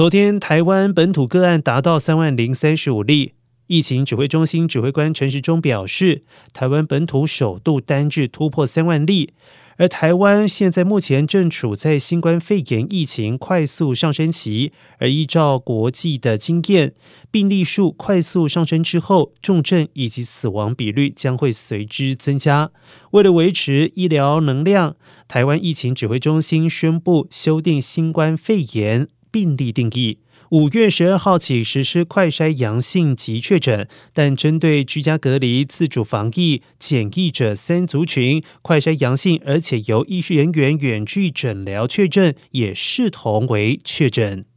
昨天台湾本土个案达到三万零三十五例。疫情指挥中心指挥官陈时中表示，台湾本土首度单日突破三万例。而台湾现在目前正处在新冠肺炎疫情快速上升期，而依照国际的经验，病例数快速上升之后，重症以及死亡比率将会随之增加。为了维持医疗能量，台湾疫情指挥中心宣布修订新冠肺炎病例定义。五月十二号起实施快筛阳性及确诊，但针对居家隔离、自主防疫、检疫者三族群，快筛阳性而且由医师人员远距诊疗确诊，也视同为确诊。